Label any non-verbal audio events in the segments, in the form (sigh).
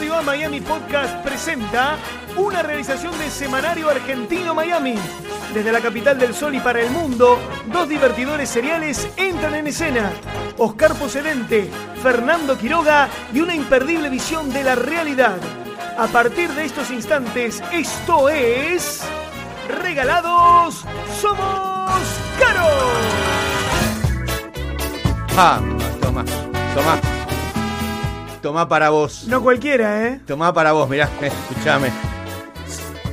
Radio A Miami Podcast presenta una realización de Semanario Argentino Miami. Desde la capital del sol y para el mundo, dos divertidores seriales entran en escena. Oscar Pocedente, Fernando Quiroga y una imperdible visión de la realidad. A partir de estos instantes, esto es... Regalados Somos Caros. Ah, toma, toma. Toma para vos. No cualquiera, ¿eh? Toma para vos, mirá, eh, escuchame.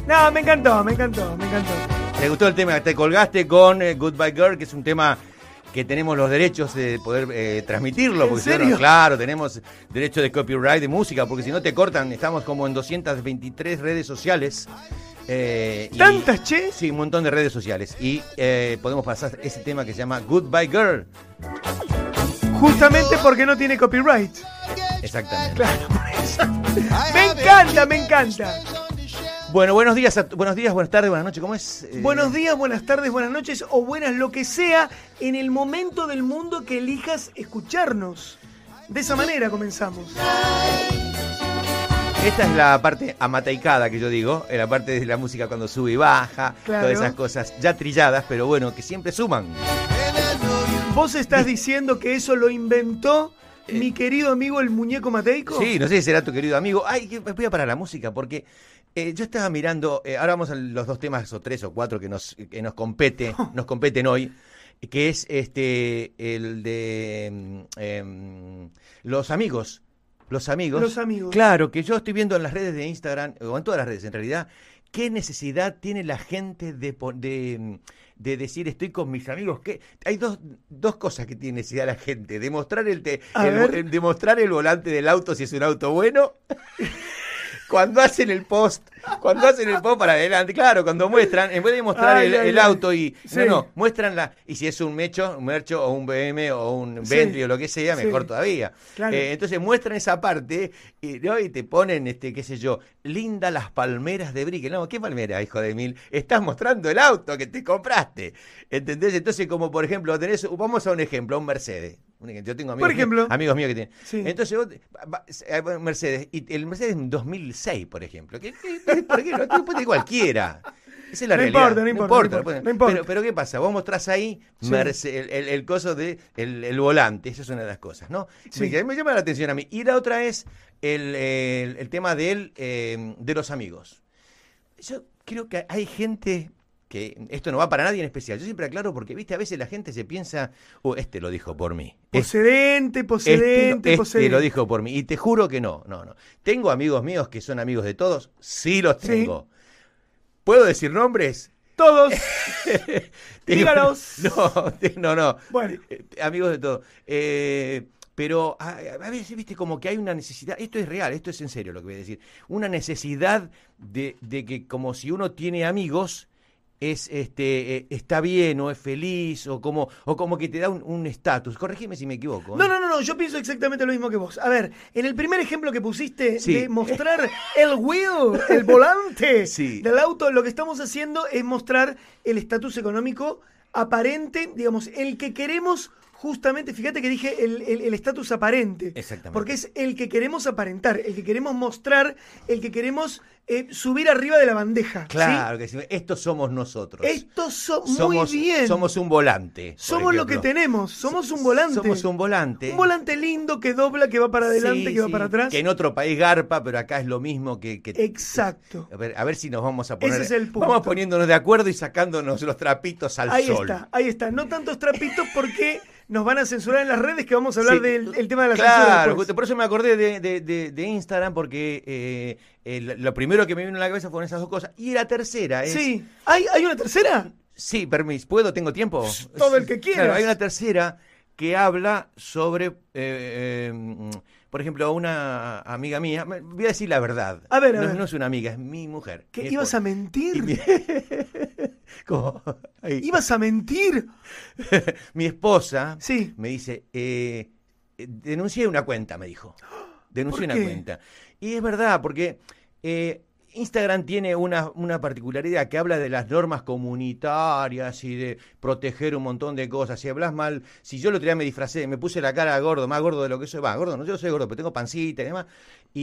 No, me encantó, me encantó, me encantó. ¿Te gustó el tema? Te colgaste con eh, Goodbye Girl, que es un tema que tenemos los derechos de poder eh, transmitirlo. ¿En porque si no, serio? claro, tenemos derecho de copyright de música, porque si no te cortan, estamos como en 223 redes sociales. eh, y- ¿Tantas, che? Sí, un montón de redes sociales. Y eh, podemos pasar ese tema que se llama Goodbye Girl. Justamente porque no tiene copyright. Exactamente. Claro, por eso. Me encanta, me encanta. Bueno, buenos días, a- buenos días, buenas tardes, buenas noches. ¿Cómo es? Eh, Buenos días, buenas tardes, buenas noches o buenas lo que sea en el momento del mundo que elijas escucharnos. De esa manera comenzamos. Esta es la parte amataicada que yo digo, eh, la parte de la música cuando sube y baja, Claro. todas esas cosas ya trilladas, pero bueno, que siempre suman. ¿Vos estás diciendo que eso lo inventó mi querido amigo el muñeco Mateico? Sí, no sé si será tu querido amigo. Ay, que voy a parar la música porque eh, yo estaba mirando, eh, ahora vamos a los dos temas o tres o cuatro que nos, que nos compete, (laughs) nos competen hoy, que es este el de mm, em, los amigos. Los amigos. Los amigos. Claro, que yo estoy viendo en las redes de Instagram, o en todas las redes en realidad, qué necesidad tiene la gente de, de, de decir estoy con mis amigos. que Hay dos, dos cosas que tiene necesidad la gente. Demostrar el, te- el- el- demostrar el volante del auto si es un auto bueno. (laughs) Cuando hacen el post, cuando hacen el post para adelante, claro, cuando muestran, en vez de mostrar Ay, el, ay, el ay. auto y. Sí. No, no, muestran la. Y si es un Mecho, un Mercho o un BM o un Sí. Bentley o lo que sea, Sí. mejor todavía. Claro. Eh, entonces muestran esa parte y, ¿no? y te ponen, este, qué sé yo, linda las palmeras de Brickell. No, ¿qué palmera, hijo de mil? Estás mostrando el auto que te compraste. ¿Entendés? Entonces, como por ejemplo, tenés, vamos a un ejemplo, a un Mercedes. Yo tengo amigos, Por ejemplo. míos, amigos míos que tienen. Sí. Entonces, vos, va- va- Mercedes, y el Mercedes en 2006, por ejemplo. ¿Qué, qué- por qué? No puede cualquiera. Esa es la No realidad. importa, no importa, no importa, puede- no importa. Pero, pero ¿qué pasa? Vos mostrás ahí Sí. Merce- el, el- el coso de el, el volante, esa es una de las cosas, ¿no? Sí. Me, me llama la atención a mí. Y la otra es el, el- el tema del, eh, de los amigos. Yo creo que hay gente que esto no va para nadie en especial. Yo siempre aclaro porque, viste, a veces la gente se piensa, oh, este lo dijo por mí. Este- Procedente, este, procedente, este procedente. lo dijo por mí. Y te juro que no, no, no. ¿Tengo amigos míos que son amigos de todos? Sí los Sí. tengo. ¿Puedo decir nombres? Todos. (laughs) Dígalos. (laughs) No, no, no. Bueno. Eh, Amigos de todo. Eh, pero a, a veces, viste, como que hay una necesidad, esto es real, esto es en serio lo que voy a decir, una necesidad de, de que como si uno tiene amigos, es este eh, está bien o es feliz o como o como que te da un- estatus. Corregime si me equivoco. ¿eh? No, no, no, no, yo pienso exactamente lo mismo que vos. A ver, en el primer ejemplo que pusiste Sí. de mostrar el wheel, el volante (laughs) Sí. del auto, lo que estamos haciendo es mostrar el estatus económico aparente, digamos, el que queremos justamente, fíjate que dije el el- el estatus aparente. Exactamente. Porque es el que queremos aparentar, el que queremos mostrar, el que queremos eh, subir arriba de la bandeja. ¿sí? Claro que sí. Estos somos nosotros. Estos somos, muy bien. Somos un volante. Somos lo que tenemos, somos un volante. Somos un volante. Un volante lindo que dobla, que va para adelante, Sí, que va sí, para atrás. Que en otro país garpa, pero acá es lo mismo que. que- Exacto. A ver, a ver si nos vamos a poner. Ese es el punto. Vamos poniéndonos de acuerdo y sacándonos los trapitos al Ahí sol. está, ahí está. No tantos trapitos porque nos van a censurar en las redes que vamos a hablar Sí. del el tema de la censura. Claro, después. justo por eso me acordé de, de- de- de Instagram, porque eh, el- lo primero que me vino a la cabeza fueron esas dos cosas. Y la tercera es. Sí. ¿Hay, ¿Hay una tercera? Sí, permiso, ¿puedo? ¿Tengo tiempo? todo el que quieras. Claro, hay una tercera que habla sobre, eh, eh, por ejemplo, una amiga mía, voy a decir la verdad. A ver, a no, ver. no es una amiga, es mi mujer. ¿Que mi ibas a mentir? Mi- (laughs) ¿Cómo? Ahí. ¿Ibas a mentir? (laughs) mi esposa Sí. me dice, eh, denuncié una cuenta, me dijo. (gasps) Denuncié ¿Por una qué? cuenta. Y es verdad, porque eh, Instagram tiene una, una particularidad que habla de las normas comunitarias y de proteger un montón de cosas. Si hablas mal, si yo el otro día me disfracé, me puse la cara gordo, más gordo de lo que soy, va, gordo, no, yo soy gordo, pero tengo pancita y demás.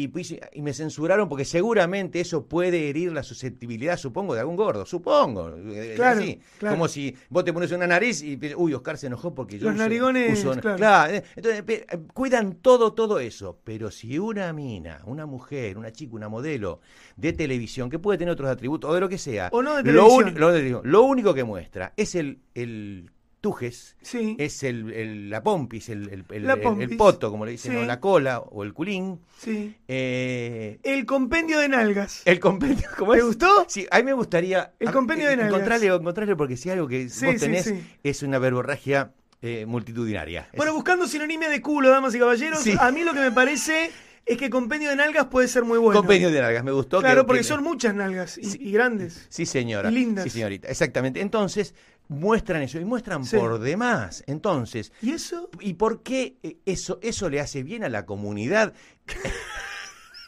Y, y me censuraron porque seguramente eso puede herir la susceptibilidad, supongo, de algún gordo, supongo. eh, Claro, así. claro. Como si vos te pones una nariz y uy, Oscar se enojó porque yo Los uso- narigones, uso- claro. eh, entonces eh, cuidan todo, todo eso. Pero si una mina, una mujer, una chica, una modelo de televisión, que puede tener otros atributos, o de lo que sea, O no de lo, lo único que muestra es el, el tujes, Sí. es el, el- la pompis, el, el, el- La el- pompis. el poto, como le dicen, Sí. o la cola, o el culín. Sí. eh, El compendio de nalgas. el compendio, ¿cómo ¿Te es? gustó? Sí, a mí me gustaría. El a- compendio de nalgas. encontrarle, encontrarle, porque si algo que vos tenés es una verborragia eh, multitudinaria. Bueno, buscando sinonimia de culo, damas y caballeros, a mí lo que me parece es que compendio de nalgas puede ser muy bueno. Compendio de nalgas, me gustó. que- Claro, porque que- son muchas nalgas y, Sí. y grandes. Sí, señora. y lindas. Sí, señorita. Exactamente. Entonces, muestran eso y muestran Sí. por demás. Entonces, ¿Y eso? ¿y por qué eso, eso le hace bien a la comunidad? (laughs)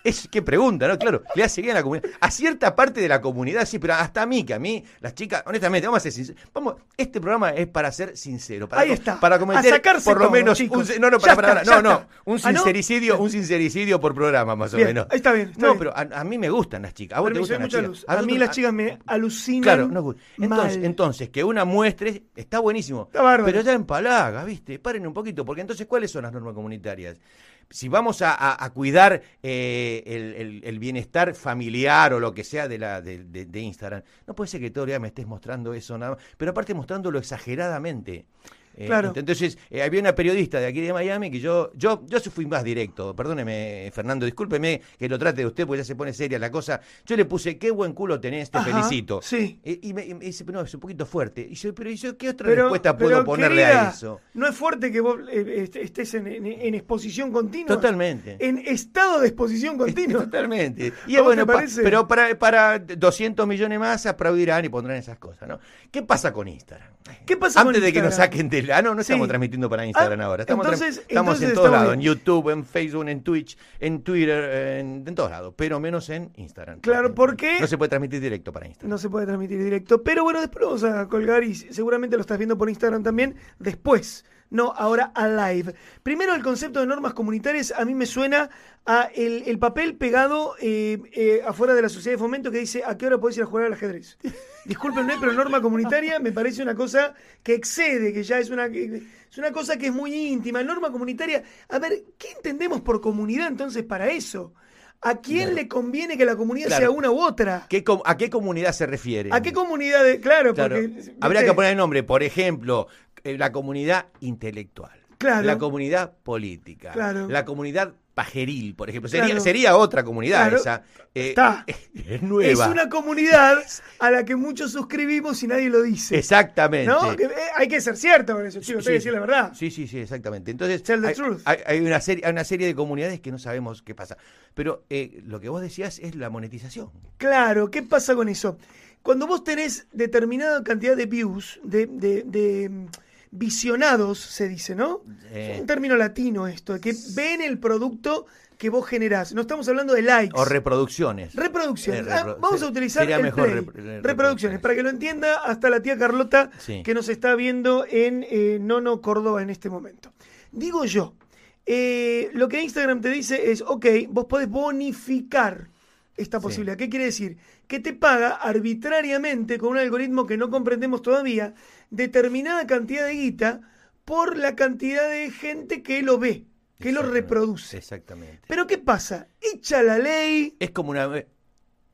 Es que pregunta, ¿no? Claro, le hace bien a la comunidad. A cierta parte de la comunidad, sí, pero hasta a mí, que a mí, las chicas, honestamente, vamos a ser sinceros. Vamos, este programa es para ser sincero. Para, Ahí está. Para A cometer sacarse por lo todo, menos chicos. un, no, no, para, para, está, para, no, no, un Ah, ¿no? sincericidio, un sincericidio por programa, más o menos. está bien, está no, bien. pero a, a mí me gustan las chicas. ¿A vos te Permiso, hay gustan las chicas? A, mí las chicas me alucinan. Claro, no, entonces, mal. entonces, que una muestre está buenísimo. Está bárbaro. Pero ya empalaga, ¿viste? Paren un poquito, porque entonces, ¿cuáles son las normas comunitarias? Si vamos a, cuidar eh, el, el- bienestar familiar o lo que sea de, la, de Instagram, no puede ser que todo el día me estés mostrando eso nada más, pero aparte mostrándolo exageradamente. Eh, Claro. Entonces, eh, había una periodista de aquí de Miami que yo, yo, yo fui más directo. Perdóneme, Fernando, discúlpeme que lo trate de usted, porque ya se pone seria la cosa. Yo le puse, qué buen culo tenés, te Ajá, felicito. sí. Eh, Y, me, y me dice, no, es un poquito fuerte. Y yo, pero ¿y yo qué otra Pero- respuesta puedo ponerle querida, a eso? No es fuerte que vos eh, est- estés en, en- en exposición continua. Totalmente. En estado de exposición continua. Totalmente. (laughs) Y ¿A vos bueno, pa- pero para, para 200 millones más aplaudirán y pondrán esas cosas, ¿no? ¿Qué pasa con Instagram? ¿Qué pasa con Antes de que nos saquen de Ah, no, no estamos Sí. transmitiendo para Instagram Ah, ahora. Estamos, entonces- estamos en todos lados. En. YouTube, en Facebook, en Twitch, en Twitter, en, en todos lados. Pero menos en Instagram. Claro, porque- No se puede transmitir directo para Instagram. No se puede transmitir directo. Pero bueno, después lo vamos a colgar y seguramente lo estás viendo por Instagram también. Después. No, ahora a live. Primero, el concepto de normas comunitarias a mí me suena a el, el papel pegado eh, eh, afuera de la sociedad de fomento que dice a qué hora podés ir a jugar al ajedrez. Discúlpenme, pero norma comunitaria me parece una cosa que excede, que ya es una, es una cosa que es muy íntima. Norma comunitaria, a ver, ¿qué entendemos por comunidad entonces para eso? ¿A quién le conviene que la comunidad Claro. sea una u otra? ¿Qué com- ¿A qué comunidad se refiere? ¿A qué comunidad? de- Claro, Claro. porque. Habría que poner el nombre, por ejemplo, la comunidad intelectual, Claro. la comunidad política, Claro. la comunidad pajeril, por ejemplo. Sería, Claro. sería otra comunidad esa. eh, Está. (laughs) Es nueva. Es una comunidad a la que muchos suscribimos y nadie lo dice. Exactamente. ¿No? Que, eh, hay que ser cierto con eso, chicos. Sí, hay que decir la verdad. Sí, sí, sí, exactamente. Entonces, Tell the hay, truth. hay- hay una serie, hay una serie de comunidades que no sabemos qué pasa. Pero eh, lo que vos decías es la monetización. Claro, ¿qué pasa con eso? Cuando vos tenés determinada cantidad de views, de, de- de, visionados, se dice, ¿no? Eh. Es un término latino esto, que ven el producto que vos generás. No estamos hablando de likes. O reproducciones. Reproducciones. Eh, Ah, vamos a utilizar sería el mejor play. rep- re- reproducciones. Para que lo entienda hasta la tía Carlota Sí. que nos está viendo en eh, Nono Córdoba en este momento. Digo yo, eh, lo que Instagram te dice es, ok, vos podés bonificar esta Sí. posibilidad. ¿Qué quiere decir? Que te paga arbitrariamente con un algoritmo que no comprendemos todavía determinada cantidad de guita por la cantidad de gente que lo ve, que lo reproduce. Exactamente. Pero ¿qué pasa? Echa la ley, Es como una.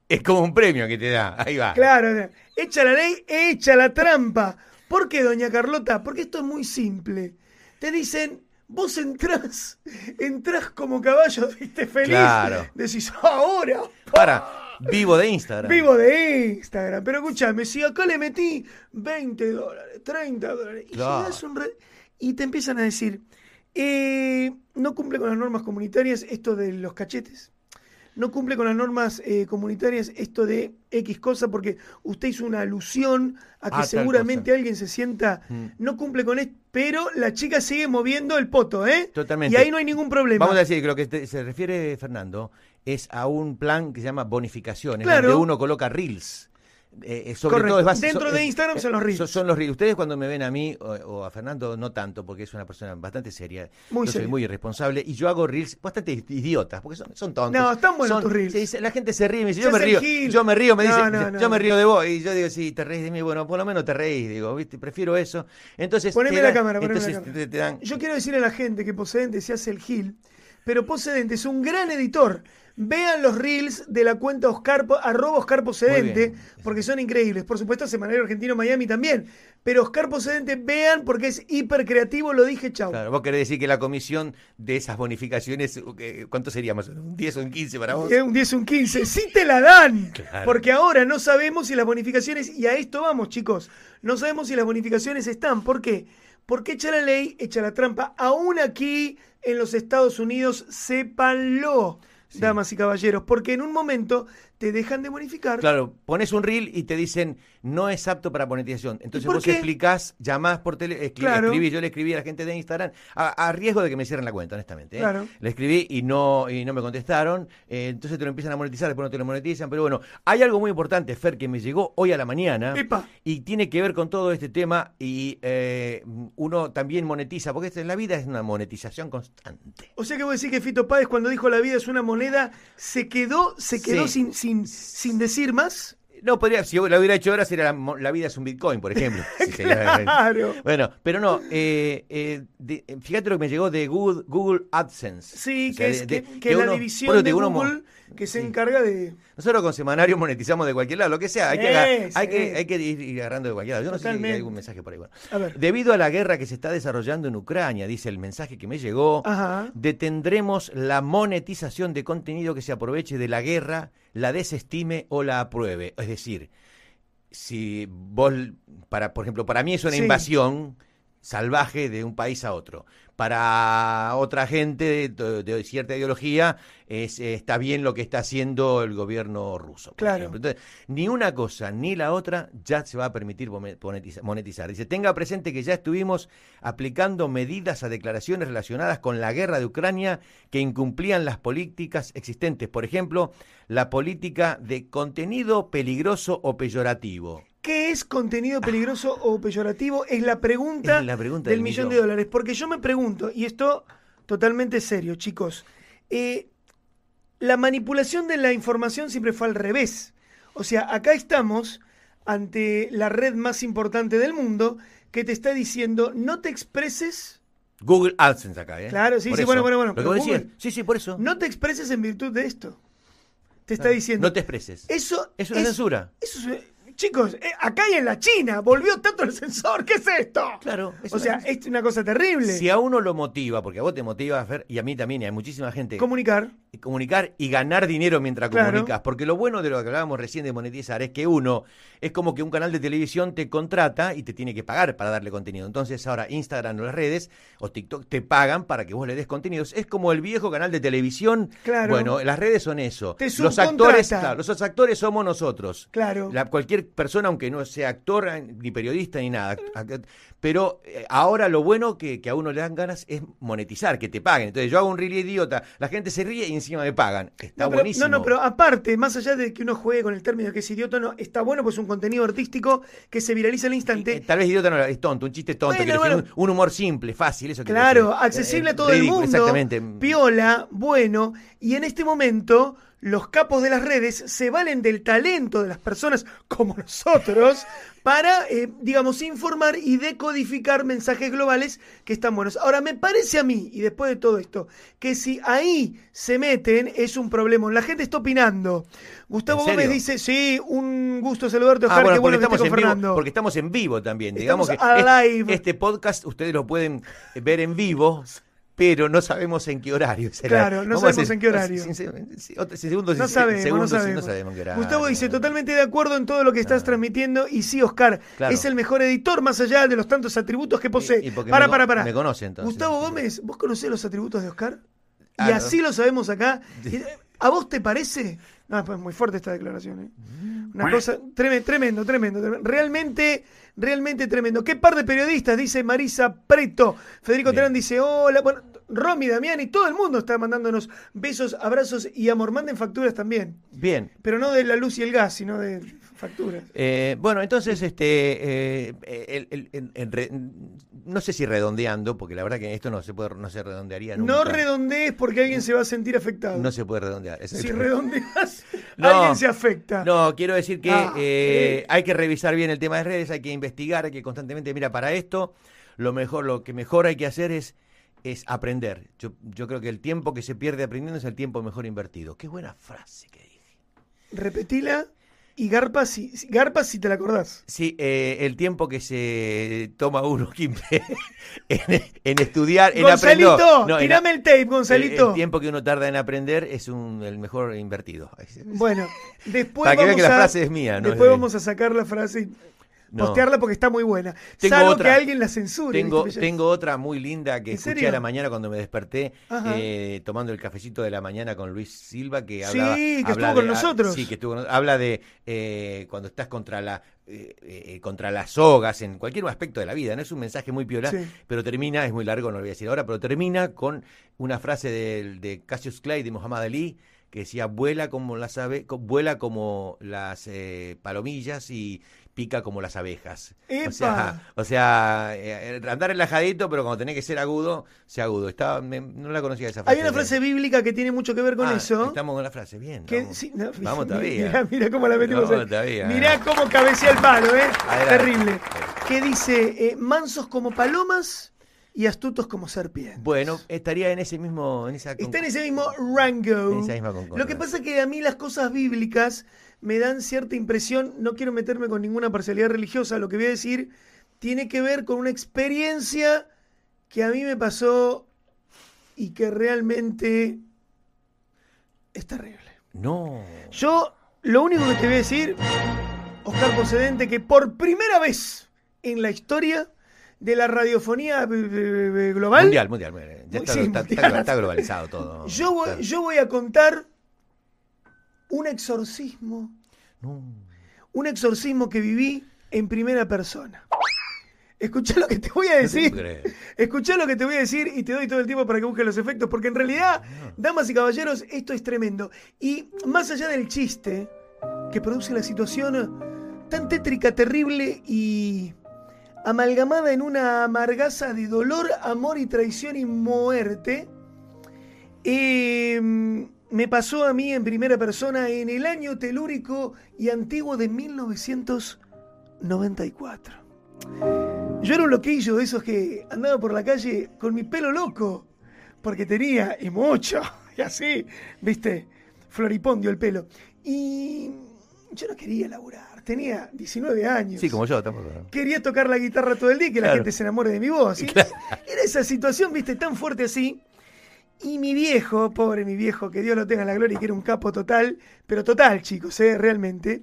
Es como un premio que te da. Ahí va. Claro, echa la ley, echa la trampa. ¿Por qué, doña Carlota? Porque esto es muy simple. Te dicen, vos entrás, entrás como caballo, (laughs) viste, feliz. Claro. Decís, ahora, Para, vivo de Instagram. vivo de Instagram. Pero escúchame, si acá le metí 20 dólares, 30 dólares, y, Claro. llegás un re- y te empiezan a decir, eh, no cumple con las normas comunitarias esto de los cachetes. No cumple con las normas eh, comunitarias esto de X cosa porque usted hizo una alusión a que Ah, seguramente alguien se sienta, Mm. no cumple con esto, pero la chica sigue moviendo el poto, ¿eh? Totalmente. Y ahí no hay ningún problema. Vamos a decir que lo que te- se refiere Fernando es a un plan que se llama bonificaciones, Claro. donde uno coloca reels. eh, eh, sobre Correcto. todo es base- Dentro de eh, Instagram son los reels. Son, los reels. Ustedes cuando me ven a mí o, o a Fernando, no tanto, porque es una persona bastante seria. Muy yo soy muy irresponsable y yo hago reels bastante idiotas, porque son, son tontos. No, están buenos Son- tus reels. la gente se ríe y me dice, yo me río. gil. Yo me río, me No, dice, no, no, yo me río de vos. Y yo digo, sí, te reís de mí. Bueno, por lo menos te reís, digo, ¿viste? Prefiero eso. Entonces, Poneme la cámara, poneme la cámara. te- te dan- Yo quiero decirle a la gente que Posedente se hace el Gil, pero Posedente es un gran editor. Vean los reels de la cuenta Oscar, Po- arroba Oscar Posedente, porque son increíbles. Por supuesto, Semanario Argentino Miami también. Pero Oscar Posedente, vean porque es hiper creativo, lo dije, chau. Claro, vos querés decir que la comisión de esas bonificaciones, eh, ¿cuánto sería más o? ¿Un 10 o un 15 para vos? Es un 10, un 15. Sí te la dan. Claro. Porque ahora no sabemos si las bonificaciones, y a esto vamos, chicos, no sabemos si las bonificaciones están. ¿Por qué? Porque echa la ley, echa la trampa. Aún aquí en los Estados Unidos, sépanlo, damas y caballeros. Porque en un momento te dejan de bonificar. Claro, pones un reel y te dicen no es apto para monetización. Entonces vos qué? explicás, llamás por teléfono, Claro. escribí, yo le escribí a la gente de Instagram, a, a riesgo de que me cierren la cuenta, honestamente. ¿eh? Claro. Le escribí y no, y no me contestaron, eh, entonces te lo empiezan a monetizar, después no te lo monetizan, pero bueno, hay algo muy importante, Fer, que me llegó hoy a la mañana Epa. y tiene que ver con todo este tema y eh, uno también monetiza, porque en la vida es una monetización constante. O sea que vos decís que Fito Páez cuando dijo la vida es una moneda, se quedó, se quedó Sí. sin, sin, sin decir más. No, podría, si lo hubiera hecho ahora, sería la, vida es un Bitcoin, por ejemplo. (laughs) Claro. Bueno, pero no, eh, eh, de- fíjate lo que me llegó de Google, Google AdSense. Sí, O sea, que es, de- que, de- que que la división de Google que se sí. encarga de... Nosotros con semanario monetizamos de cualquier lado, lo que sea. Hay, que, hay, que, hay que ir, agarrando de cualquier lado. Yo no sé si hay algún mensaje por ahí. Bueno. A ver. Debido a la guerra que se está desarrollando en Ucrania, dice el mensaje que me llegó, Ajá. detendremos la monetización de contenido que se aproveche de la guerra, la desestime o la apruebe. Es decir, si vos, para, por ejemplo, para mí es una Sí. invasión salvaje de un país a otro. Para otra gente de, de cierta ideología es, eh, está bien lo que está haciendo el gobierno ruso. Claro. ejemplo. Entonces, ni una cosa ni la otra ya se va a permitir monetizar. Dice, tenga presente que ya estuvimos aplicando medidas a declaraciones relacionadas con la guerra de Ucrania que incumplían las políticas existentes. Por ejemplo, la política de contenido peligroso o peyorativo. ¿Qué es contenido peligroso o peyorativo? Es la pregunta, Es la pregunta del del millón de dólares. Porque yo me pregunto, y esto totalmente serio, chicos, eh, la manipulación de la información siempre fue al revés. O sea, acá estamos ante la red más importante del mundo que te está diciendo no te expreses, Google AdSense acá, ¿eh? Claro, sí, Por sí, eso. bueno, bueno, bueno, Lo que vos. Google- Sí, sí, por eso. no te expreses en virtud de esto. Te está diciendo. No te expreses. Eso Es una censura. Eso es- chicos, eh, acá y en la China, volvió tanto el sensor, ¿qué es esto? Claro, es O sea, es una cosa terrible. Si a uno lo motiva, porque a vos te motiva, Fer, y a mí también, y hay muchísima gente, Comunicar. comunicar y ganar dinero mientras Claro. comunicas. Porque lo bueno de lo que hablábamos recién de monetizar es que uno, es como que un canal de televisión te contrata y te tiene que pagar para darle contenido. Entonces ahora Instagram o las redes o TikTok te pagan para que vos le des contenidos. Es como el viejo canal de televisión. Claro. Bueno, las redes son eso. Te los actores, claro, los actores somos nosotros. Claro. La- cualquier persona, aunque no sea actor, eh, ni periodista, ni nada. Pero eh, ahora lo bueno que, que a uno le dan ganas es monetizar, que te paguen. Entonces yo hago un reel idiota, la gente se ríe y encima me pagan. Está no, pero, buenísimo. no, no, pero aparte, más allá de que uno juegue con el término de que es idiota, no, está bueno, pues es un contenido artístico que se viraliza al Eh, instante. Tal vez idiota no, es tonto, un chiste tonto, Bueno, decir, un, un humor simple, fácil, eso Claro, accesible Eh, a todo ridículo, el mundo. Exactamente. Piola, bueno. Y en este momento, los capos de las redes se valen del talento de las personas como nosotros para, eh, digamos, informar y decodificar mensajes globales que están buenos. Ahora, me parece a mí, y después de todo esto, que si ahí se meten es un problema. La gente está opinando. Gustavo. Gómez dice, sí, un gusto saludarte, Ah, Oscar, bueno, porque bueno que estamos esté en con vivo, Fernando. porque estamos en vivo también. Estamos Digamos que a es- live. este podcast ustedes lo pueden ver en vivo, pero no sabemos en qué horario será. Claro, no sabemos en qué horario. otro- segundos, No sabemos, segundos, no sabemos. no sabemos qué horario. Gustavo dice, totalmente de acuerdo en todo lo que estás Ah. transmitiendo. Y sí, Oscar, Claro. es el mejor editor más allá de los tantos atributos que posee. Y- y porque para, me para, para. me conoce, entonces. Gustavo Gómez, ¿vos conocés los atributos de Oscar? Ah, y no. así lo sabemos acá. ¿A vos te parece? No, pues muy fuerte esta declaración. ¿eh? Una cosa tremendo, tremendo, tremendo, tremendo. Realmente, realmente tremendo. ¿Qué par de periodistas? Dice Marisa Preto. Federico Bien. Terán dice, hola. Bueno, Romy, Damián y todo el mundo está mandándonos besos, abrazos y amor. Manden facturas también. Bien. Pero no de la luz y el gas, sino de facturas. Eh, bueno, entonces, este, eh, el- el- el- el re- no sé si redondeando, porque la verdad que esto no se puede, no se redondearía nunca. No redondees porque alguien se va a sentir afectado. No se puede redondear. si redondeas, (laughs) No. alguien se afecta. No, quiero decir que Ah, eh, eh. hay que revisar bien el tema de redes, hay que investigar, hay que constantemente, mira, para esto, lo mejor, lo que mejor hay que hacer es, es aprender. Yo, yo creo que el tiempo que se pierde aprendiendo es el tiempo mejor invertido. Qué buena frase que dije. Repetila y garpa si, garpa si te la acordás. Sí, eh, el tiempo que se toma uno (laughs) en, en estudiar, en aprender. Gonzalito, No, en- tirame el tape, Gonzalito. el tiempo que uno tarda en aprender es un, el mejor invertido. Bueno, después (laughs) Para que vean vamos que la a, frase es mía, ¿no? Después Es de- vamos a sacar la frase y No. postearla porque está muy buena. Tengo Salvo otra. que alguien la censure. Tengo, tengo otra muy linda que ¿En escuché serio? a la mañana cuando me desperté, eh, tomando el cafecito de la mañana con Luis Silva, que Sí, habla, que habla estuvo con de- ah, nosotros. Sí, que estuvo habla de eh, cuando estás contra la eh, eh, contra las sogas en cualquier aspecto de la vida. No es un mensaje muy piola, Sí. pero termina, es muy largo, no lo voy a decir ahora, pero termina con una frase del- de, Cassius Clay, de Muhammad Ali, que decía, vuela como las ave, vuela como las eh, palomillas y pica como las abejas. ¡Epa! O sea, o sea eh, andar relajadito, pero cuando tenés que ser agudo, sea agudo. Estaba, me- no la conocía esa frase. Hay una frase bíblica que tiene mucho que ver con Ah, eso. Estamos con la frase, bien. que- vamos, sí, no, (laughs) vamos (laughs) todavía. Mirá, mirá cómo la metimos. Vamos todavía. Mirá cómo cabecea el palo, ¿eh? Adelante. Terrible. Que dice, eh, mansos como palomas y astutos como serpientes. Bueno, estaría en ese mismo... En esa Está en ese mismo rango. En esa misma. Lo que pasa es que a mí las cosas bíblicas me dan cierta impresión, no quiero meterme con ninguna parcialidad religiosa, lo que voy a decir tiene que ver con una experiencia que a mí me pasó y que realmente es terrible. No. Yo lo único que te voy a decir, Oscar Procedente, que por primera vez en la historia de la radiofonía eh, eh, global, Mundial, mundial. mundial. Ya está, sí, está- mundial. está- está globalizado todo. (laughs) yo, voy, yo voy a contar un exorcismo, No. un exorcismo que viví en primera persona. Escuchá lo que te voy a decir. Escuchá lo que te voy a decir y te doy todo el tiempo para que busques los efectos, porque en realidad, damas y caballeros, esto es tremendo. Y más allá del chiste que produce la situación tan tétrica, terrible y amalgamada en una amargaza de dolor, amor y traición y muerte, eh, me pasó a mí en primera persona en el año telúrico y antiguo de 1994. Yo era un loquillo de esos que andaba por la calle con mi pelo loco, porque tenía, y mucho, (laughs) y así, viste, floripondio el pelo. Y yo no quería laburar, tenía 19 años. Sí, como yo tampoco. Quería tocar la guitarra todo el día y que la gente se enamore de mi voz. Era esa situación, viste, tan fuerte así. Y mi viejo, pobre mi viejo, que Dios lo tenga en la gloria, y que era un capo total, pero total, chicos, ¿eh? realmente,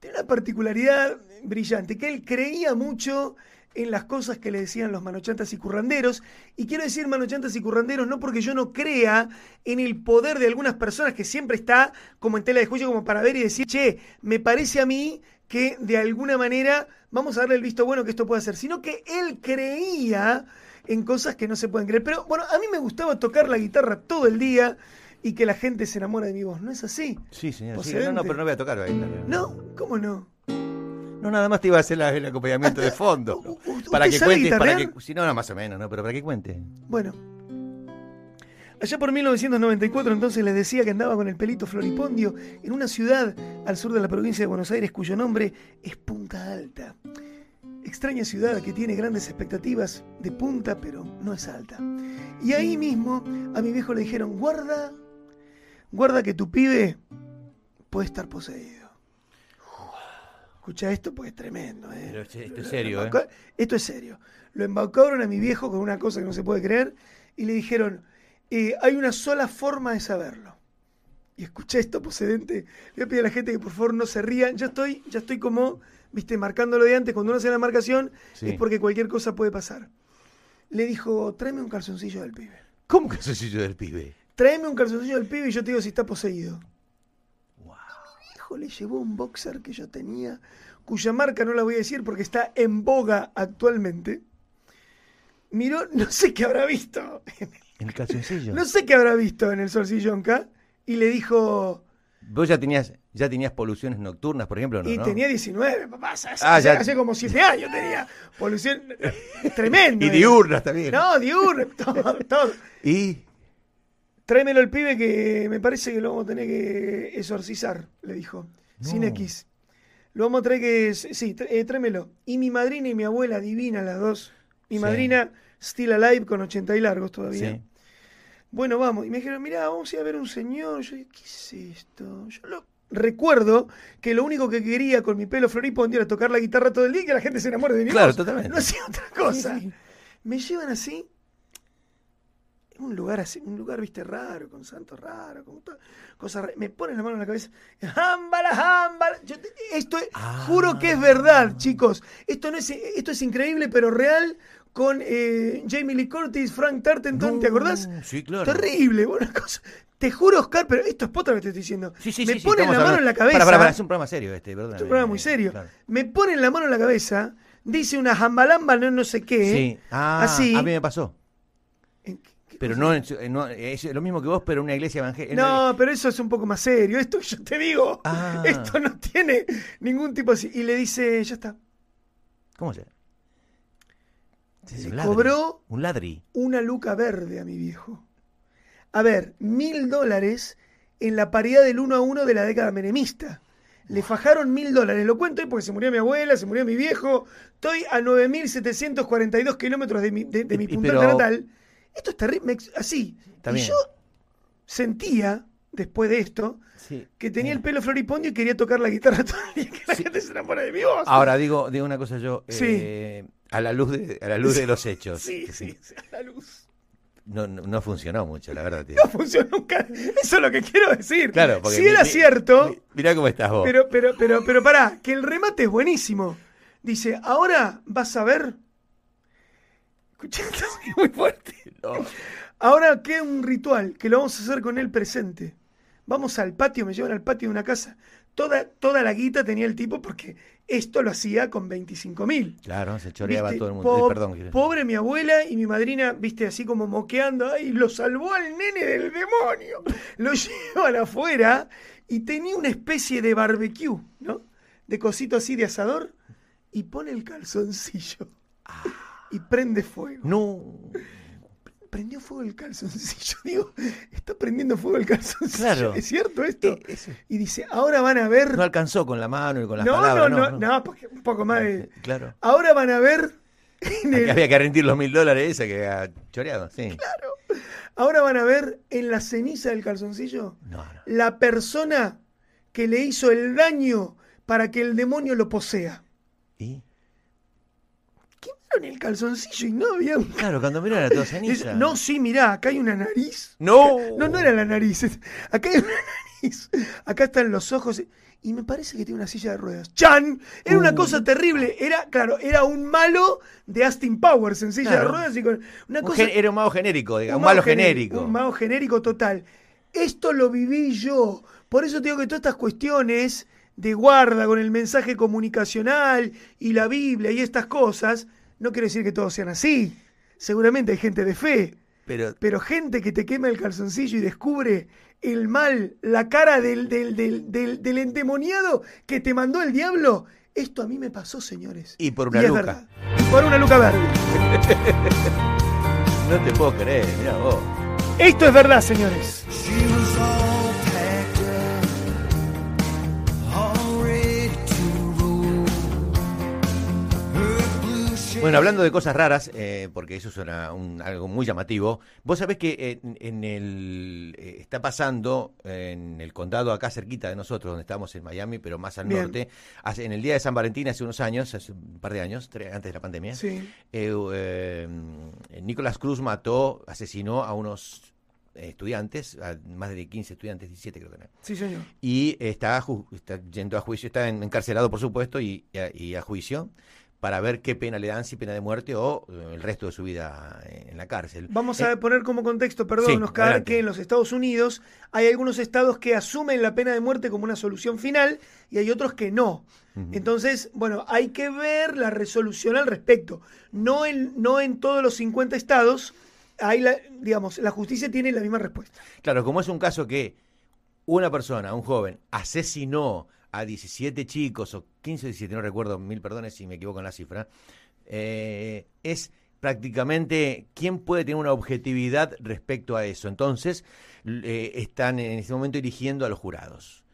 tiene una particularidad brillante, que él creía mucho en las cosas que le decían los manochantas y curranderos. Y quiero decir manochantas y curranderos no porque yo no crea en el poder de algunas personas que siempre está como en tela de juicio como para ver y decir, che, me parece a mí que de alguna manera vamos a darle el visto bueno que esto puede hacer, sino que él creía en cosas que no se pueden creer. Pero bueno, a mí me gustaba tocar la guitarra todo el día y que la gente se enamora de mi voz. ¿No es así? Sí, señor. sí. No, no, pero no voy a tocar ahí. No, ¿cómo no? No, nada más te iba a hacer la- el acompañamiento de fondo. ¿U- u- Para que cuentes, para que. Si no, no, más o menos, ¿no? Pero para que cuente. Bueno. Allá por 1994 entonces les decía que andaba con el pelito floripondio en una ciudad al sur de la provincia de Buenos Aires cuyo nombre es Punta Alta. Extraña ciudad que tiene grandes expectativas de punta pero no es alta. Y ahí mismo a mi viejo le dijeron, guarda, guarda que tu pibe puede estar poseído. Escucha esto porque es tremendo. ¿eh? Pero esto es serio, ¿eh? Esto es serio. Lo embaucaron a mi viejo con una cosa que no se puede creer y le dijeron, eh, hay una sola forma de saberlo. Y escuché esto procedente. Le voy a pedir a la gente que por favor no se rían. Ya estoy, ya estoy como, viste, marcándolo de antes. Cuando uno hace la marcación Sí. es porque cualquier cosa puede pasar. Le dijo, tráeme un calzoncillo del pibe. ¿Cómo que sencillo del pibe? Tráeme un calzoncillo del pibe y yo te digo si está poseído. Mi viejo le llevó un boxer que yo tenía, cuya marca no la voy a decir porque está en boga actualmente. Miró, no sé qué habrá visto en el En el calzoncillo. No sé qué habrá visto en el Solsillonca y le dijo, Vos ya tenías, ya tenías poluciones nocturnas, por ejemplo, ¿no? y ¿no? tenía 19, papá, hace, Ah, ya. hace como 7 años tenía polución tremendo. Y diurnas también. No, diurna, (laughs) todo, todo. Y Tráemelo al pibe que me parece que lo vamos a tener que exorcizar, le dijo. Sin No. X. Lo vamos a tener que. Sí, eh, tráemelo. Y mi madrina y mi abuela, divina las dos. Mi Sí. madrina, still alive, con 80 y largos todavía. sí. Bueno, vamos. Y me dijeron, mirá, vamos a ir a ver un señor. Yo dije, ¿qué es esto? Yo lo recuerdo que lo único que quería con mi pelo floripondio era tocar la guitarra todo el día y que la gente se enamore de mi Claro, voz. totalmente. No hacía otra cosa. Sí, sí. Me llevan así. en Un lugar así, un lugar, viste, raro, con santos raros, con cosas raras. Me ponen la mano en la cabeza. ¡Jámbala, jámbala! Yo te- esto es- Ah. juro que es verdad, chicos. Esto no es, esto es increíble, pero real, con eh, Jamie Lee Curtis, Frank Tartenton, ¿te No, acordás? Sí, claro. Terrible, (laughs) una cosa. Te juro, Oscar, pero esto es potra que te estoy diciendo. Sí, sí, me sí, ponen la mano en la cabeza. Para, para, para, es un programa serio este, ¿verdad? Es un programa muy Eh, serio. claro. Me ponen la mano en la cabeza, dice una jambalamba, no, no sé qué. Sí. Ah, así. a mí me pasó. ¿En qué- qué Pero no, eh, no, es lo mismo que vos, pero una iglesia evangélica. No, pero eso es un poco más serio. Esto yo te digo, Ah. esto no tiene ningún tipo así. Y le dice, ya está. ¿Cómo se? Sí, Le un ladri. cobró Un ladri. una luca verde a mi viejo. A ver, mil dólares en la paridad del uno a uno de la década menemista. Le fajaron mil dólares. Lo cuento hoy porque se murió mi abuela, se murió mi viejo. Estoy a 9.742 kilómetros de mi, de, de mi puntal pero- natal. Esto es terrible. Así. Está y bien. yo sentía, después de esto, Sí. que tenía el pelo floripondio y quería tocar la guitarra (laughs) todo el día, que la Sí. gente se enamora de mi voz. Ahora digo, digo una cosa yo. Sí. eh, a la luz de, a la luz de los (laughs) hechos. sí, sí, sí, a la luz. No, no, no funcionó mucho, la verdad. tío. No funcionó nunca. Eso es lo que quiero decir. Claro, porque si mi- era mi- cierto, mi- mirá cómo estás vos. pero, pero, pero, pero pará, que el remate es buenísimo. Dice, ahora vas a ver. Escuché, (laughs) esto es muy fuerte. No. Ahora queda un ritual que lo vamos a hacer con el presente. Vamos al patio, me llevan al patio de una casa. Toda, toda la guita tenía el tipo porque esto lo hacía con 25 mil. Claro, se choreaba todo el mundo. Po- Eh, perdón. Pobre mi abuela y mi madrina, viste, así como moqueando, ay, lo salvó al nene del demonio. Lo (laughs) llevan afuera y tenía una especie de barbecue, ¿no? De cosito así de asador y pone el calzoncillo y prende fuego. No. Prendió fuego el calzoncillo, (laughs) digo, está prendiendo fuego el calzoncillo. Claro. ¿Es cierto esto? Eh, Y dice, ahora van a ver. No alcanzó con la mano y con las no, palabras. no, no, no, porque un poco más de. Claro. Ahora van a ver. en Que el- había que rendir los mil dólares esa que había choreado, sí. Ahora van a ver en la ceniza del calzoncillo No, no. la persona que le hizo el daño para que el demonio lo posea. ¿Y? Quemaron el calzoncillo y no había un... Claro, cuando miró era todo Dice, ceniza. No, sí, mirá, acá hay una nariz. No. No, no era la nariz. Acá hay una nariz. Acá están los ojos. Y me parece que tiene una silla de ruedas. ¡Chan! Era una Uh. cosa terrible. Era, claro, era un malo de Austin Powers en silla de ruedas y con una Un cosa. era un mago genérico, digamos, un, mago malo genérico, genérico. Un mago genérico total. Esto lo viví yo. Por eso te digo que todas estas cuestiones de guarda con el mensaje comunicacional y la Biblia y estas cosas, no quiere decir que todos sean así. Seguramente hay gente de fe, Pero pero gente que te quema el calzoncillo y descubre el mal, la cara del, del, del, del- del endemoniado que te mandó el diablo. Esto a mí me pasó, señores. Y por una es luca. verdad. Y por una luca verde. (laughs) no te puedo creer, mira vos. Esto es verdad, señores. Bueno, hablando de cosas raras, eh, porque eso suena un- algo muy llamativo, vos sabés que en, en el eh, está pasando en el condado acá cerquita de nosotros, donde estamos en Miami, pero más al Bien. norte, hace- en el día de San Valentín hace unos años, hace un par de años, antes de la pandemia, Sí. eh, eh, Nicolás Cruz mató, asesinó a unos eh, estudiantes, a más de 15 estudiantes, 17 creo que eran. Sí, señor. Y está, yendo a juicio, está en- encarcelado, por supuesto, y, y a, y a juicio para ver qué pena le dan, si pena de muerte o eh, el resto de su vida eh, en la cárcel. Vamos Eh, a poner como contexto, perdón, sí, Oscar, adelante. que en los Estados Unidos hay algunos estados que asumen la pena de muerte como una solución final y hay otros que no. Entonces, bueno, hay que ver la resolución al respecto. No en, no en todos los 50 estados ahí, la, digamos, la justicia tiene la misma respuesta. Claro, como es un caso que una persona, un joven, asesinó a 17 chicos, o 15 o 17, no recuerdo, mil perdones si me equivoco en la cifra, eh, es prácticamente quién puede tener una objetividad respecto a eso. Entonces, eh, están en este momento eligiendo a los jurados.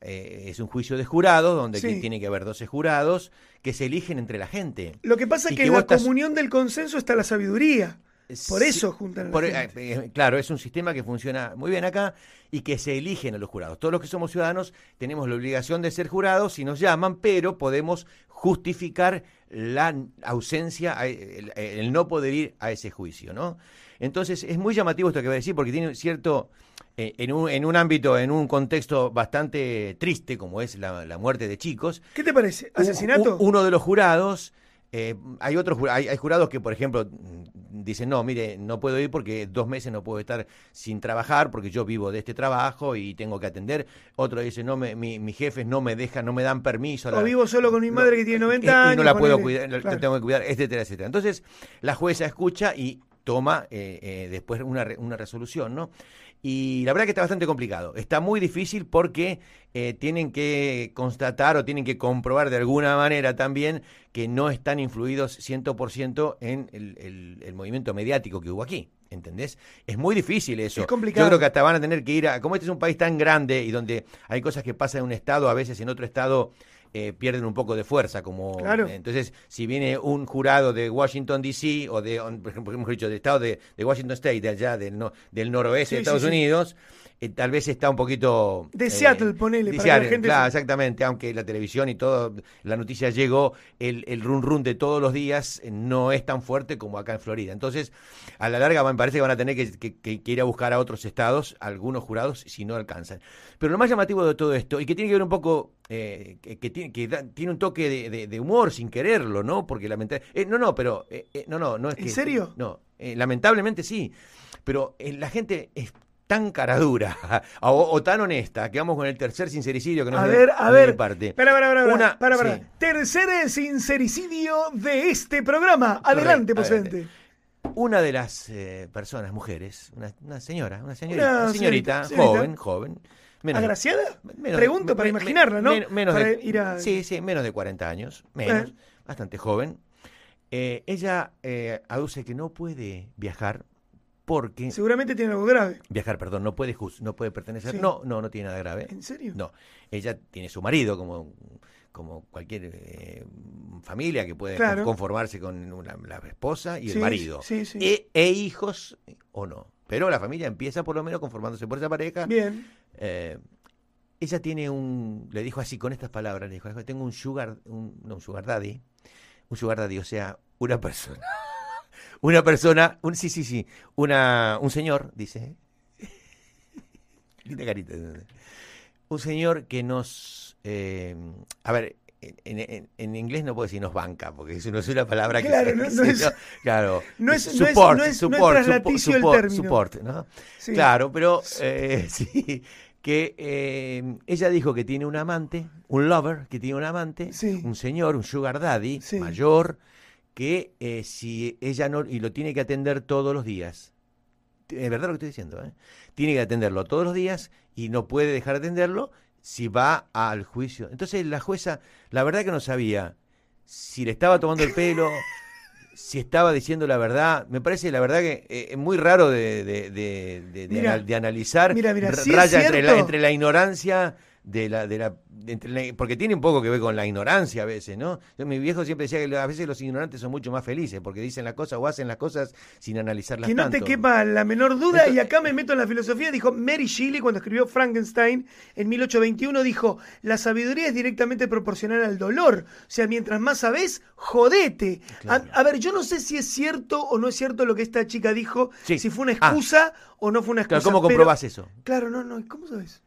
Eh, es un juicio de jurados donde Sí. tiene que haber 12 jurados que se eligen entre la gente. Lo que pasa es que, que en la estás- comunión del consenso está la sabiduría. Por eso juntan a la por- gente. eh, eh, claro, es un sistema que funciona muy bien acá y que se eligen a los jurados. Todos los que somos ciudadanos tenemos la obligación de ser jurados si nos llaman, pero podemos justificar la ausencia, a- el, el no poder ir a ese juicio, ¿no? Entonces es muy llamativo esto que voy a decir porque tiene cierto, eh, en, un, en un ámbito, en un contexto bastante triste como es la, la muerte de chicos, ¿Qué te parece? ¿Asesinato? un- uno de los jurados, eh, hay otros hay, hay jurados que, por ejemplo, dicen, no, mire, no puedo ir porque dos meses no puedo estar sin trabajar porque yo vivo de este trabajo y tengo que atender. Otro dice, no, me, mi, mis jefes no me dejan, no me dan permiso. O vivo solo con mi madre que tiene 90 y- y años, no la puedo cuidar, la- la tengo que cuidar, etcétera, etcétera. Entonces, la jueza escucha y toma eh, eh, después una, re- una resolución, ¿no? Y la verdad que está bastante complicado. Está muy difícil porque eh, tienen que constatar o tienen que comprobar de alguna manera también que no están influidos 100% en el, el- el movimiento mediático que hubo aquí. ¿Entendés? Es muy difícil eso. Es complicado. Yo creo que hasta van a tener que ir a. Como este es un país tan grande y donde hay cosas que pasan en un estado, a veces en otro estado eh, pierden un poco de fuerza. como Claro. Entonces, si viene un jurado de Washington, D.C., o de, por ejemplo, hemos dicho, del estado de, de Washington State, de allá, del, no- del noroeste Sí, de Estados sí, sí. Eh, tal vez está un poquito... De Seattle, ponele, de para que la gente claro, exactamente, aunque la televisión y todo, la noticia llegó, el, el run run de todos los días eh, no es tan fuerte como acá en Florida. Entonces, a la larga me parece que van a tener que, que- que- que ir a buscar a otros estados, algunos jurados, si no alcanzan. Pero lo más llamativo de todo esto, y que tiene que ver un poco, eh, que, que tiene, que da- tiene un toque de, de- de humor sin quererlo, ¿no? Porque lamentablemente... no, no, pero... eh, eh, no, no, no es ¿En que... serio? No, eh, lamentablemente sí. Pero eh, la gente es tan cara dura (laughs) o, o tan honesta que vamos con el tercer sincericidio que nos A ver, a ver. mi parte. Una- para, para. sí. Tercer sincericidio de este programa. Adelante, Pocente. Una de las eh, personas, mujeres, una, una señora, una señorita, Una señorita, señorita, señorita. joven, joven. menos- ¿Agraciada? menos- Pregunto para me- imaginarla, ¿no? men- menos para de, ir a... Sí, sí, menos de 40 años, menos, Eh. bastante joven. Eh, ella aduce que no puede viajar porque... Seguramente tiene algo grave. Viajar, perdón, no puede, no puede pertenecer. Sí. No, no, no tiene nada grave. ¿En serio? No, ella tiene su marido como, como cualquier eh, familia que puede Claro. conformarse con una- la esposa y Sí, el marido. sí, sí. E, e hijos o no. Pero la familia empieza por lo menos conformándose por esa pareja. Bien. Eh, ella tiene un, le dijo así con estas palabras, le dijo, tengo un sugar, un, no, un sugar daddy, un sugar daddy, o sea, una persona, una persona, un, sí, sí, sí, una, un señor, dice, (laughs) linda carita, un señor que nos, eh, a ver, en, en- en inglés no puedo decir nos banca, porque eso no es una palabra que Claro, se- (laughs) no- no es- claro, no es- no es- support, no es- no es support, traslaticio el support, support. Sí. Claro, pero eh, (laughs) sí, que eh, ella dijo que tiene un amante, un lover, que tiene un amante, Sí. un señor, un sugar daddy Sí. mayor, que eh, si ella no, y lo tiene que atender todos los días. Es verdad lo que estoy diciendo, ¿eh? Tiene que atenderlo todos los días y no puede dejar de atenderlo si va al juicio. Entonces la jueza, la verdad que no sabía si le estaba tomando el pelo, si estaba diciendo la verdad. Me parece, la verdad, que eh, es muy raro de, de- de- de- Mira, analizar. mira, mira, raya entre la, entre la ignorancia de la, de la, entre la- porque tiene un poco que ver con la ignorancia a veces, ¿no? Yo, mi viejo siempre decía que a veces los ignorantes son mucho más felices porque dicen las cosas o hacen las cosas sin analizarlas Que no te quepa la menor duda, y acá me meto en la filosofía, dijo Mary Shelley cuando escribió Frankenstein en 1821, dijo, la sabiduría es directamente proporcional al dolor, o sea, mientras más sabés, jodete. A, Claro. a ver, yo no sé si es cierto o no es cierto lo que esta chica dijo, Sí. si fue una Ah. excusa o no fue una excusa. Claro, ¿Cómo pero- comprobás eso? Claro, no, no, ¿cómo sabes?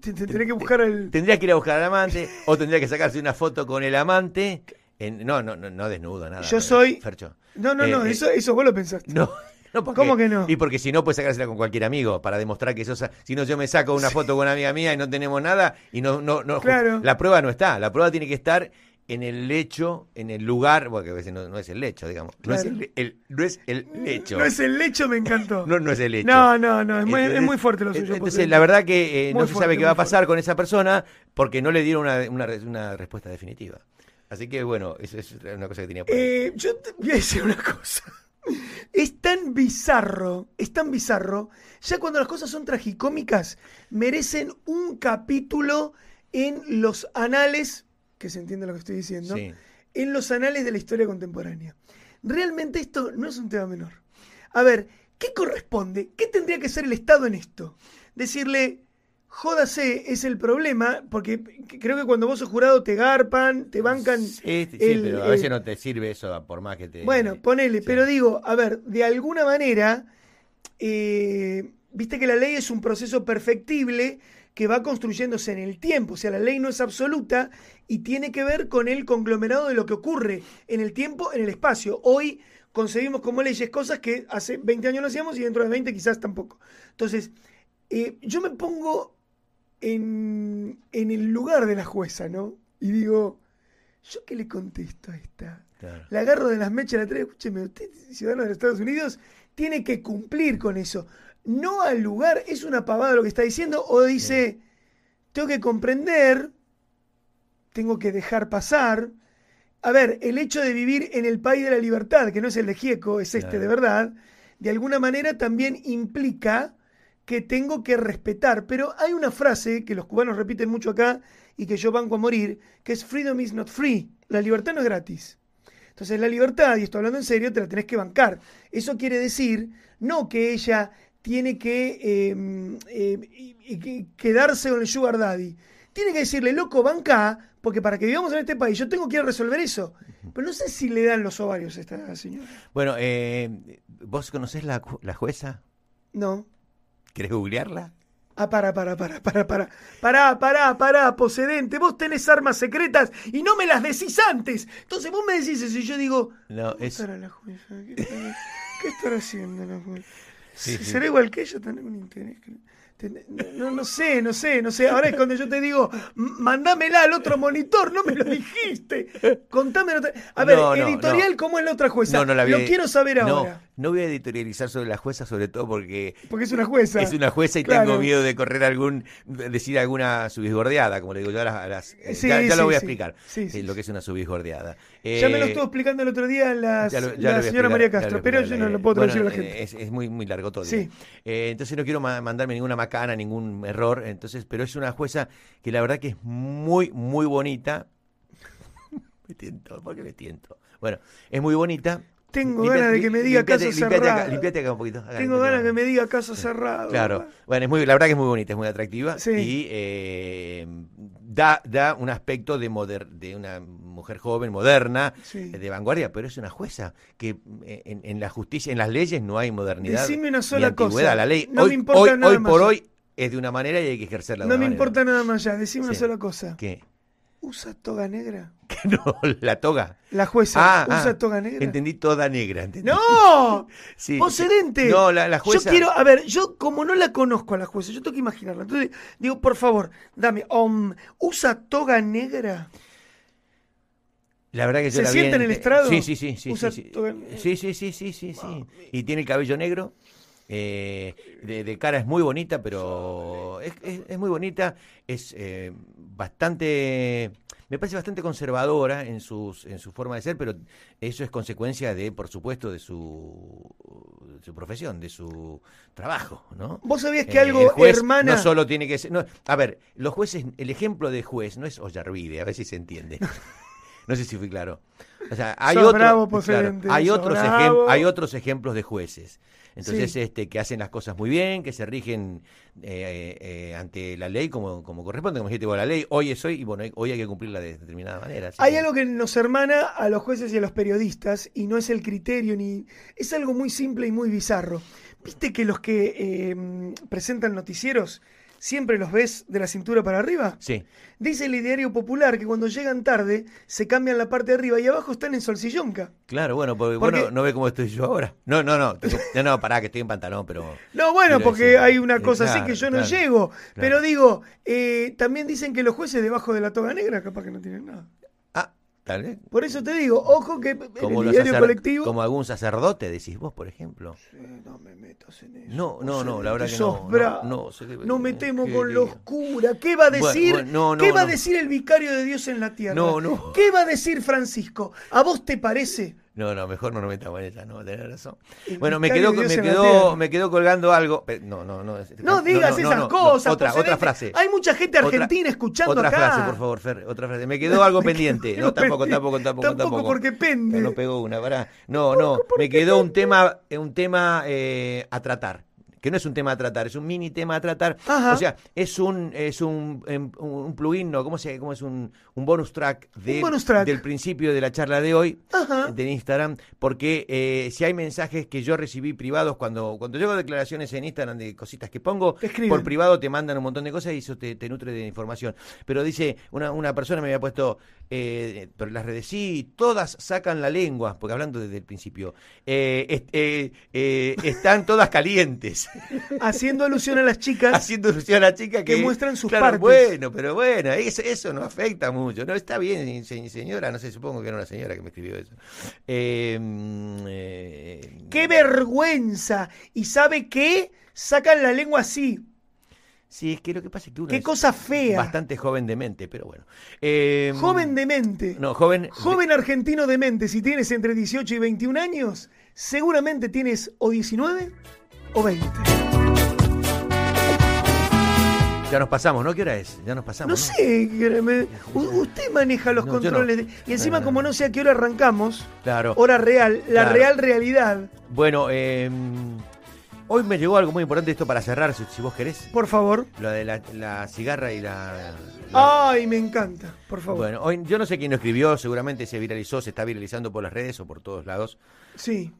Te, te- tenés que buscar el... Tendría que ir a buscar al amante o tendría que sacarse una foto con el amante. En, no, no, no, no desnudo, nada. Yo eh, soy- Fercho. No, no, Eh, no, eh, eso, eso vos lo pensaste. No. no porque- ¿Cómo que no? Y porque si no, puedes sacársela con cualquier amigo para demostrar que sos. Si no, yo me saco una foto con una amiga mía y no tenemos nada y no. no, no Claro. La prueba no está. La prueba tiene que estar en el lecho, en el lugar, porque a veces no, no es el lecho, digamos. No, es el, el- no es el lecho. No es el lecho, me encantó. No, no es el lecho. No, no, no, es muy, es Entonces- muy fuerte lo suyo. Entonces, la verdad que eh, no se sabe qué va a pasar con esa persona porque no le dieron una, una respuesta definitiva. Así que bueno, eso es una cosa que tenía por ahí. Eh, yo te voy a decir una cosa. Es tan bizarro, es tan bizarro. Ya cuando las cosas son tragicómicas, merecen un capítulo en los anales, que se entiende lo que estoy diciendo, Sí. en los anales de la historia contemporánea. Realmente esto no es un tema menor. A ver, ¿qué corresponde? ¿Qué tendría que ser el Estado en esto? Decirle, jódase, es el problema, porque creo que cuando vos sos jurado te garpan, te bancan. Sí, sí, el- pero a el- veces no te sirve eso por más que te... bueno, ponele, sí. pero digo, a ver, de alguna manera, eh, viste que la ley es un proceso perfectible que va construyéndose en el tiempo, o sea, la ley no es absoluta y tiene que ver con el conglomerado de lo que ocurre en el tiempo, en el espacio. Hoy concebimos como leyes cosas que hace 20 años no hacíamos y dentro de 20 quizás tampoco. Entonces, eh, yo me pongo en, en el lugar de la jueza, ¿no? Y digo, ¿yo qué le contesto a esta? Claro. La agarro de las mechas, la traigo, escúcheme, usted, ciudadano de los Estados Unidos, tiene que cumplir con eso. No al lugar, es una pavada lo que está diciendo, o dice, tengo que comprender, tengo que dejar pasar. A ver, el hecho de vivir en el país de la libertad, que no es el de Gieco, es este de verdad, de alguna manera también implica que tengo que respetar. Pero hay una frase que los cubanos repiten mucho acá y que yo banco a morir, que es freedom is not free. La libertad no es gratis. Entonces la libertad, y estoy hablando en serio, te la tenés que bancar. Eso quiere decir no que ella tiene que eh, eh, y- y que- quedarse con el sugar daddy. Tiene que decirle, loco, banca, porque para que vivamos en este país yo tengo que ir a resolver eso. Pero no sé si le dan los ovarios a esta señora. Bueno, eh, ¿vos conocés la, la jueza? No. ¿Querés googlearla? Ah, para, para, para, para, para. Pará, pará, pará, posedente. Vos tenés armas secretas y no me las decís antes. Entonces vos me decís eso y yo digo, No, ¿Cómo es... estará la jueza? ¿Qué estará, qué estará haciendo la jueza? Sí, sí. ¿Será igual que ella? ¿Tendrá un interés? Ten- No, no sé, no sé, no sé. Ahora es cuando yo te digo, "M- mandámela al otro monitor, no me lo dijiste. Contame. otra- A ver, No, no, editorial, no. ¿cómo es la otra jueza? No, no la vi. Lo quiero saber ahora. No voy a editorializar sobre la jueza, sobre todo porque Porque es una jueza. es una jueza y Claro. tengo miedo de correr algún, de decir alguna subisgordeada, como le digo yo a las... a las- eh, Sí, ya ya sí, lo voy a explicar, Sí, eh, lo que es una subisgordeada. Ya me lo Eh, estuvo explicando el otro día las- ya lo- ya la señora explicar, María Castro, pero yo no lo puedo traducir Bueno, a la gente. eh, Es, es muy, muy largo todo. Sí. Eh, entonces no quiero ma- mandarme ninguna macana, ningún error. Entonces, pero es una jueza que la verdad que es muy, muy bonita. (laughs) me tiento, ¿por qué me tiento? Bueno, es muy bonita. Tengo Limpiate- ganas de que me diga limpiate- caso limpiate acá, cerrado. limpiate acá un poquito. acá, Tengo ganas acá. que me diga caso cerrado. Claro, bueno, es muy, la verdad que es muy bonita, es muy atractiva Sí. y eh, da, da un aspecto de, moder- de una mujer joven, moderna, Sí. de vanguardia, pero es una jueza que eh, en, en la justicia, en las leyes no hay modernidad. Decime una sola cosa. La ley No hoy, me importa hoy, nada hoy más. por hoy es de una manera y hay que ejercerla de No me manera. importa nada más ya. Decime una sola cosa. ¿Qué? ¿Usa toga negra? (laughs) Que no, la toga. La jueza Ah, usa ah, toga negra. Entendí toda negra. entendí. ¡No! (laughs) Sí, ¡Procedente! No, la, la jueza. Yo quiero, a ver, yo como no la conozco a la jueza, yo tengo que imaginarla. Entonces, digo, por favor, dame, um, ¿usa toga negra? La verdad que yo ¿Se la vi sienta en el estrado? Sí, sí, sí, sí, sí, sí. Sí, sí, sí, sí, sí, sí. Y tiene el cabello negro. eh, de, de cara es muy bonita, pero es, es- es muy bonita. Es eh, bastante, me parece bastante conservadora en sus en su forma de ser, pero eso es consecuencia de, por supuesto, de su, de su profesión, de su trabajo, ¿no? ¿Vos sabías que Eh, algo, hermana? No solo tiene que ser. no, a ver, los jueces, el ejemplo de juez no es Ollarvide, a ver si se entiende. (laughs) No sé si fui claro. O sea, hay, otro- bravo, claro, Procedente, hay, otros hay otros ejemplos de jueces. Entonces, Sí. este, que hacen las cosas muy bien, que se rigen eh, eh, ante la ley como, como corresponde, como dijiste, bueno, la ley hoy es hoy y bueno, hoy hay que cumplirla de determinada manera. Hay que- algo que nos hermana a los jueces y a los periodistas y no es el criterio ni es algo muy simple y muy bizarro. ¿Viste que los que eh, presentan noticieros siempre los ves de la cintura para arriba? Sí, Dice el ideario popular que cuando llegan tarde se cambian la parte de arriba y abajo están en solsillonca. claro, bueno, porque, Porque- bueno, no ve cómo estoy yo ahora. No, no, no, tengo- (laughs) no, no, pará, que estoy en pantalón, pero... No, bueno, Pero porque hay una eh, cosa así que yo no claro, llego. claro. Pero digo, eh, también dicen que los jueces debajo de la toga negra capaz que no tienen nada. Por eso te digo, ojo que Como, el diario colectivo. como algún sacerdote, decís vos, por ejemplo. No me metas en eso. No, no, no, la verdad que no, no, no, metemos con que- los curas. ¿Qué va a decir? bueno, ¿Qué va a decir el vicario de Dios en la tierra? No, no. ¿Qué va a decir Francisco? ¿A vos te parece? No, no, mejor no nos metamos en esa, no, tenés razón. Bueno, me quedó, me quedó, me quedó colgando algo. No, no, no. No digas esas cosas. Otra, otra frase. Hay mucha gente Otra- argentina escuchando Otra acá. frase, por favor, Fer, otra frase. Me quedó algo (laughs) pendiente. No, tampoco, tampoco, tampoco, Tampoco, tampoco. porque pende. No, no pegó una, pará. No, no, me quedó un tema, eh, un tema eh, a tratar. Que no es un tema a tratar, es un mini tema a tratar. Ajá. O sea, es un, es un, em, un plugin, ¿no? ¿Cómo, se, cómo es un, un bonus track, de, bonus track. del principio de la charla de hoy Ajá. de Instagram? Porque eh, si hay mensajes que yo recibí privados cuando, cuando yo hago declaraciones en Instagram de cositas que pongo, por privado te mandan un montón de cosas y eso te, te nutre de información. Pero dice, una, una persona me había puesto, eh, pero las redes sí, todas sacan la lengua, porque hablando desde el principio, eh, est- eh, eh, están todas calientes. (laughs) Haciendo alusión a las chicas. Haciendo alusión a la chica que, Que muestran sus claro, partes. Bueno, pero bueno, eso, eso no afecta mucho. No está bien, se- señora, no sé, supongo que era una señora que me escribió eso. Eh, mm, eh, ¡Qué vergüenza! ¿Y sabe qué? Sacan la lengua así. Sí, es que lo que pasa es que uno ¡Qué es cosa fea! bastante joven de mente, pero bueno. Eh, Joven de mente. No, joven. Joven argentino de mente, si tienes entre 18 y 21 años, seguramente tienes o 19 o 20. Ya nos pasamos, ¿no? ¿Qué hora es? Ya nos pasamos. No sé, me- usted maneja los No, controles. no. de- y encima, como no. no sé a qué hora arrancamos, Claro. hora real, la Claro. real realidad, Bueno, eh, hoy me llegó algo muy importante esto para cerrar, si, si vos querés. por favor. Lo de la, la cigarra y la. la- Ay, me encanta, por favor. Bueno, hoy, yo no sé quién lo escribió, seguramente se viralizó, se está viralizando por las redes o por todos lados. Sí.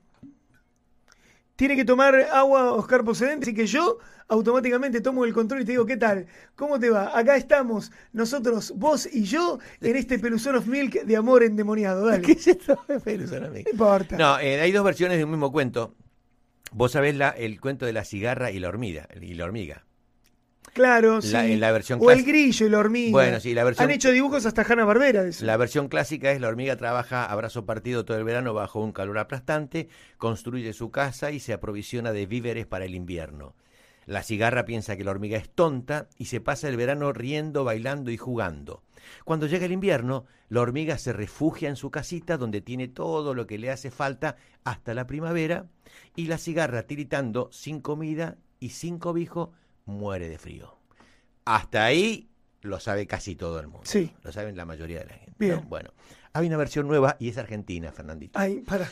Tiene que tomar agua Oscar Procedente, así que yo automáticamente tomo el control y te digo, ¿qué tal? ¿Cómo te va? Acá estamos, nosotros, vos y yo, en este Peluzón of Milk de amor endemoniado. Dale. ¿Qué es esto? Pelusa, amigo. No importa. No, eh, hay dos versiones de un mismo cuento. Vos sabés la, el cuento de la cigarra y la hormiga. Y la hormiga. Claro, sí. La- en la versión o el grillo y la hormiga. Bueno, sí, la versión- Han hecho dibujos hasta Hanna Barbera de eso. La versión clásica es la hormiga trabaja a brazo partido todo el verano bajo un calor aplastante, construye su casa y se aprovisiona de víveres para el invierno. La cigarra piensa que la hormiga es tonta y se pasa el verano riendo, bailando y jugando. Cuando llega el invierno, la hormiga se refugia en su casita donde tiene todo lo que le hace falta hasta la primavera y la cigarra tiritando sin comida y sin cobijo muere de frío. Hasta ahí lo sabe casi todo el mundo. Sí. Lo saben la mayoría de la gente. Bien. ¿no? Bueno, hay una versión nueva y es argentina, Fernandito. Ay, para,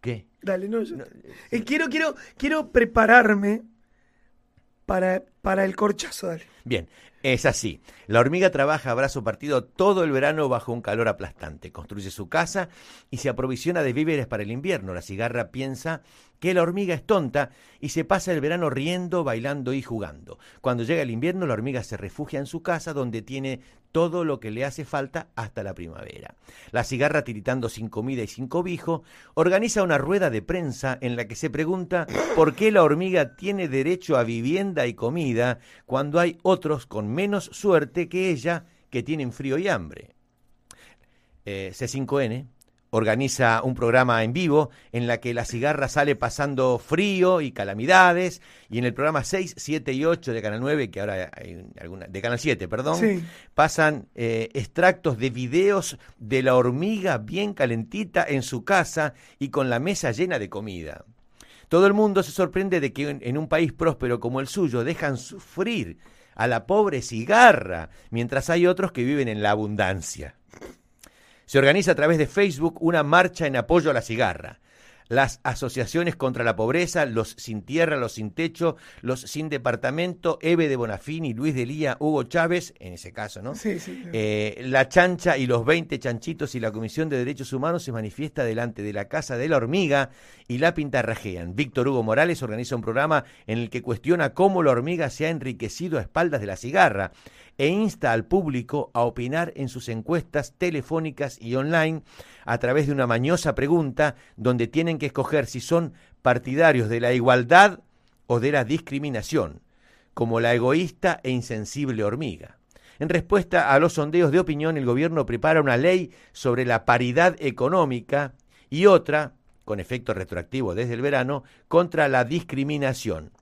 ¿Qué? dale, no, yo- No, Eh, quiero, quiero, quiero prepararme para, para el corchazo, dale. Bien, es así. La hormiga trabaja a brazo partido todo el verano bajo un calor aplastante. Construye su casa y se aprovisiona de víveres para el invierno. La cigarra piensa que la hormiga es tonta y se pasa el verano riendo, bailando y jugando. Cuando llega el invierno, la hormiga se refugia en su casa donde tiene todo lo que le hace falta hasta la primavera. La cigarra, tiritando sin comida y sin cobijo, organiza una rueda de prensa en la que se pregunta por qué la hormiga tiene derecho a vivienda y comida cuando hay otros con menos suerte que ella que tienen frío y hambre. Eh, C5N organiza un programa en vivo en la que la cigarra sale pasando frío y calamidades y en el programa 6, 7 y 8 de Canal 9, que ahora hay alguna, de Canal 7, perdón, Sí. pasan eh, extractos de videos de la hormiga bien calentita en su casa y con la mesa llena de comida. Todo el mundo se sorprende de que en, en un país próspero como el suyo dejan sufrir a la pobre cigarra, mientras hay otros que viven en la abundancia. Se organiza a través de Facebook una marcha en apoyo a la cigarra. Las asociaciones contra la pobreza, los sin tierra, los sin techo, los sin departamento, Eve de Bonafini, Luis de Lía, Hugo Chávez, en ese caso, ¿no? Sí, sí. claro. Eh, la chancha y los 20 chanchitos y la Comisión de Derechos Humanos se manifiesta delante de la Casa de la Hormiga y la pintarrajean. Víctor Hugo Morales organiza un programa en el que cuestiona cómo la hormiga se ha enriquecido a espaldas de la cigarra e insta al público a opinar en sus encuestas telefónicas y online a través de una mañosa pregunta donde tienen que escoger si son partidarios de la igualdad o de la discriminación, como la egoísta e insensible hormiga. En respuesta a los sondeos de opinión, el gobierno prepara una ley sobre la paridad económica y otra, con efecto retroactivo desde el verano, contra la discriminación.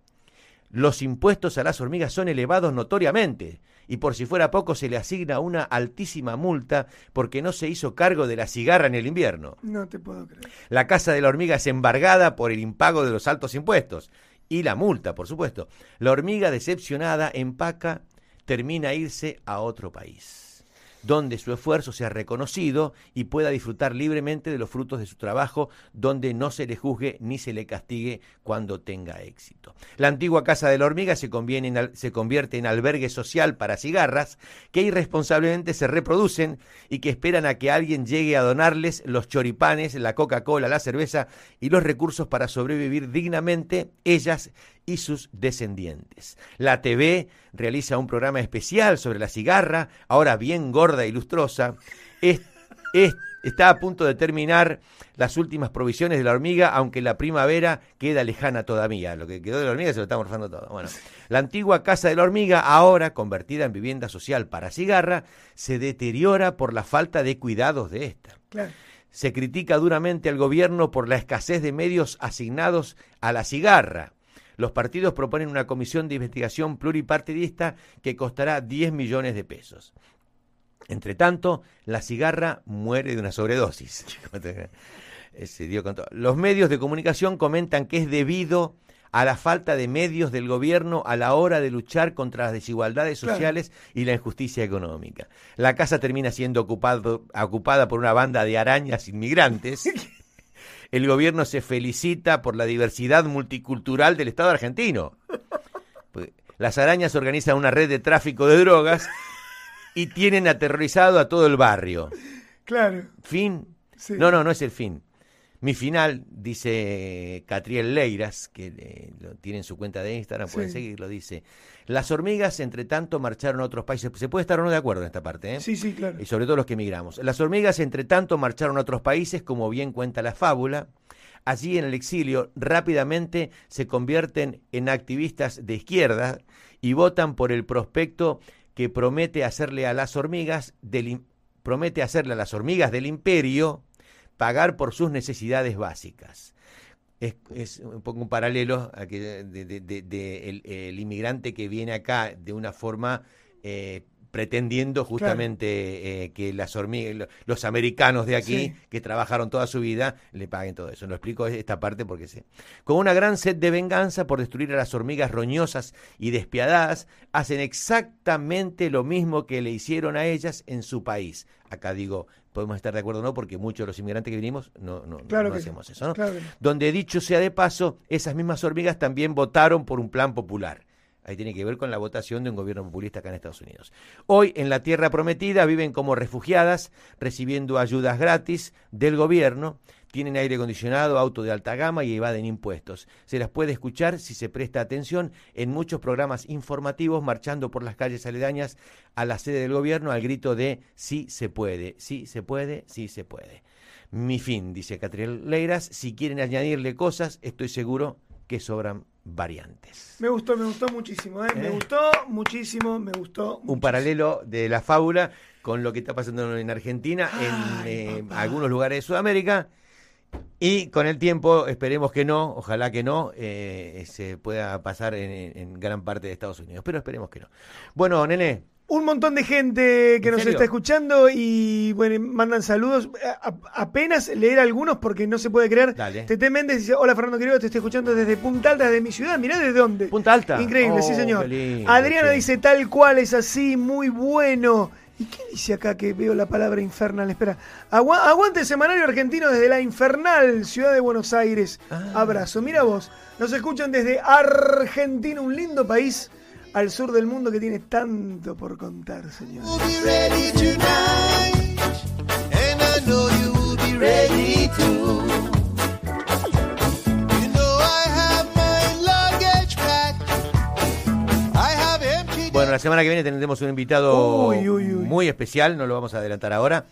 Los impuestos a las hormigas son elevados notoriamente y por si fuera poco se le asigna una altísima multa porque no se hizo cargo de la cigarra en el invierno. No te puedo creer. La casa de la hormiga es embargada por el impago de los altos impuestos y la multa, por supuesto. La hormiga decepcionada empaca, termina a irse a otro país donde su esfuerzo sea reconocido y pueda disfrutar libremente de los frutos de su trabajo, donde no se le juzgue ni se le castigue cuando tenga éxito. La antigua Casa de la Hormiga se, se convierte en albergue social para cigarras que irresponsablemente se reproducen y que esperan a que alguien llegue a donarles los choripanes, la Coca-Cola, la cerveza y los recursos para sobrevivir dignamente ellas y sus descendientes. La TV realiza un programa especial sobre la cigarra, ahora bien gorda y lustrosa. Es- es- está a punto de terminar las últimas provisiones de la hormiga, aunque la primavera queda lejana todavía. Lo que quedó de la hormiga se lo está morfando todo. Bueno, la antigua casa de la hormiga, ahora convertida en vivienda social para cigarra, se deteriora por la falta de cuidados de esta. Claro. Se critica duramente al gobierno por la escasez de medios asignados a la cigarra. Los partidos proponen una comisión de investigación pluripartidista que costará 10 millones de pesos. Entre tanto, la cigarra muere de una sobredosis. (laughs) Eh, Se dio con todo. Los medios de comunicación comentan que es debido a la falta de medios del gobierno a la hora de luchar contra las desigualdades Claro. sociales y la injusticia económica. La casa termina siendo ocupado- ocupada por una banda de arañas inmigrantes. (laughs) El gobierno se felicita por la diversidad multicultural del Estado argentino. Pues, Las arañas organizan una red de tráfico de drogas y tienen aterrorizado a todo el barrio. Claro. Fin. Sí. No, no, no es el fin. Mi final, dice Catriel Leiras, que eh, lo tiene en su cuenta de Instagram, pueden Sí. seguirlo, dice, las hormigas entre tanto marcharon a otros países. Se puede estar o no de acuerdo en esta parte, ¿eh? Sí, sí, claro. y sobre todo los que emigramos. Las hormigas, entre tanto, marcharon a otros países, como bien cuenta la fábula. Allí en el exilio rápidamente se convierten en activistas de izquierda y votan por el prospecto que promete hacerle a las hormigas del promete hacerle a las hormigas del imperio pagar por sus necesidades básicas. Es, es un poco un paralelo a que de, de- de- de el, el inmigrante que viene acá de una forma eh, pretendiendo justamente eh, que las hormigas, lo- los americanos de aquí Sí. que trabajaron toda su vida le paguen todo eso. Lo explico esta parte porque sé. Con una gran sed de venganza por destruir a las hormigas roñosas y despiadadas, hacen exactamente lo mismo que le hicieron a ellas en su país. Acá digo, podemos estar de acuerdo o no, porque muchos de los inmigrantes que vinimos no, no, Claro no que hacemos sí. eso. ¿no? Claro que no. Donde dicho sea de paso, esas mismas hormigas también votaron por un plan popular. Ahí tiene que ver con la votación de un gobierno populista acá en Estados Unidos. Hoy en la Tierra Prometida viven como refugiadas, recibiendo ayudas gratis del gobierno, tienen aire acondicionado, auto de alta gama y evaden impuestos. Se las puede escuchar, si se presta atención, en muchos programas informativos marchando por las calles aledañas a la sede del gobierno al grito de sí se puede, sí se puede, sí se puede. Mi fin, dice Catriel Leiras, si quieren añadirle cosas, estoy seguro que sobran variantes. Me gustó, me gustó muchísimo, ¿eh? Me ¿Eh? gustó muchísimo, me gustó. Un paralelo de la fábula con lo que está pasando en Argentina, en eh, algunos lugares de Sudamérica. Y con el tiempo, esperemos que no, ojalá que no, eh, se pueda pasar en, gran parte de Estados Unidos. Pero esperemos que no. Bueno, nene, Un montón de gente que ¿En nos serio? está escuchando y bueno, mandan saludos. A- a- apenas leer algunos porque no se puede creer. Dale. Tete Méndez dice, hola Fernando querido, te estoy escuchando desde Punta Alta, desde mi ciudad. Mirá desde dónde. Punta Alta. Increíble, Oh, sí señor. qué lindo, Adriana dice tal cual, es así, muy bueno. ¿Y qué dice acá que veo la palabra infernal? Espera. Agua- aguante el semanario argentino desde la infernal ciudad de Buenos Aires. Ah. Abrazo. Mira vos, nos escuchan desde Argentina, un lindo país al sur del mundo que tiene tanto por contar, señor. We'll la semana que viene tendremos un invitado Uy, uy, uy. muy especial, no lo vamos a adelantar ahora.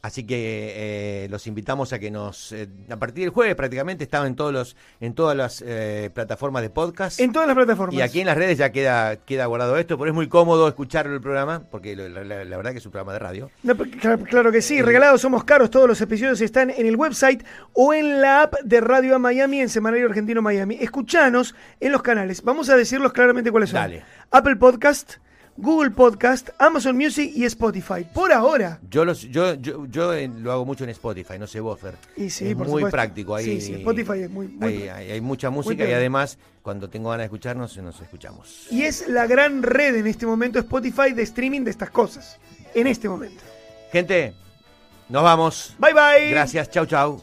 Así que eh, los invitamos a que nos, eh, a partir del jueves prácticamente estaba en todos los, en todas las eh, plataformas de podcast. En todas las plataformas. Y aquí en las redes ya queda, queda guardado esto, pero es muy cómodo escuchar el programa, porque lo- la, verdad que es un programa de radio. No, claro, claro que sí, regalados somos caros, todos los episodios están en el website o en la app de Radio A Miami en Semanario Argentino Miami. Escuchanos en los canales, vamos a decirlos claramente cuáles son. Dale. Apple Podcast, Google Podcast, Amazon Music y Spotify. Por ahora. Yo, los, yo, yo, yo eh, lo hago mucho en Spotify, no sé vos, Fer. Y sí, es por muy supuesto. práctico. Ahí, Sí, sí, Spotify es muy- muy hay, práctico. hay- hay mucha música y además, cuando tengo ganas de escucharnos, nos escuchamos. Y es la gran red en este momento Spotify de streaming de estas cosas. En este momento. Gente, nos vamos. Bye bye. Gracias, chau, chau.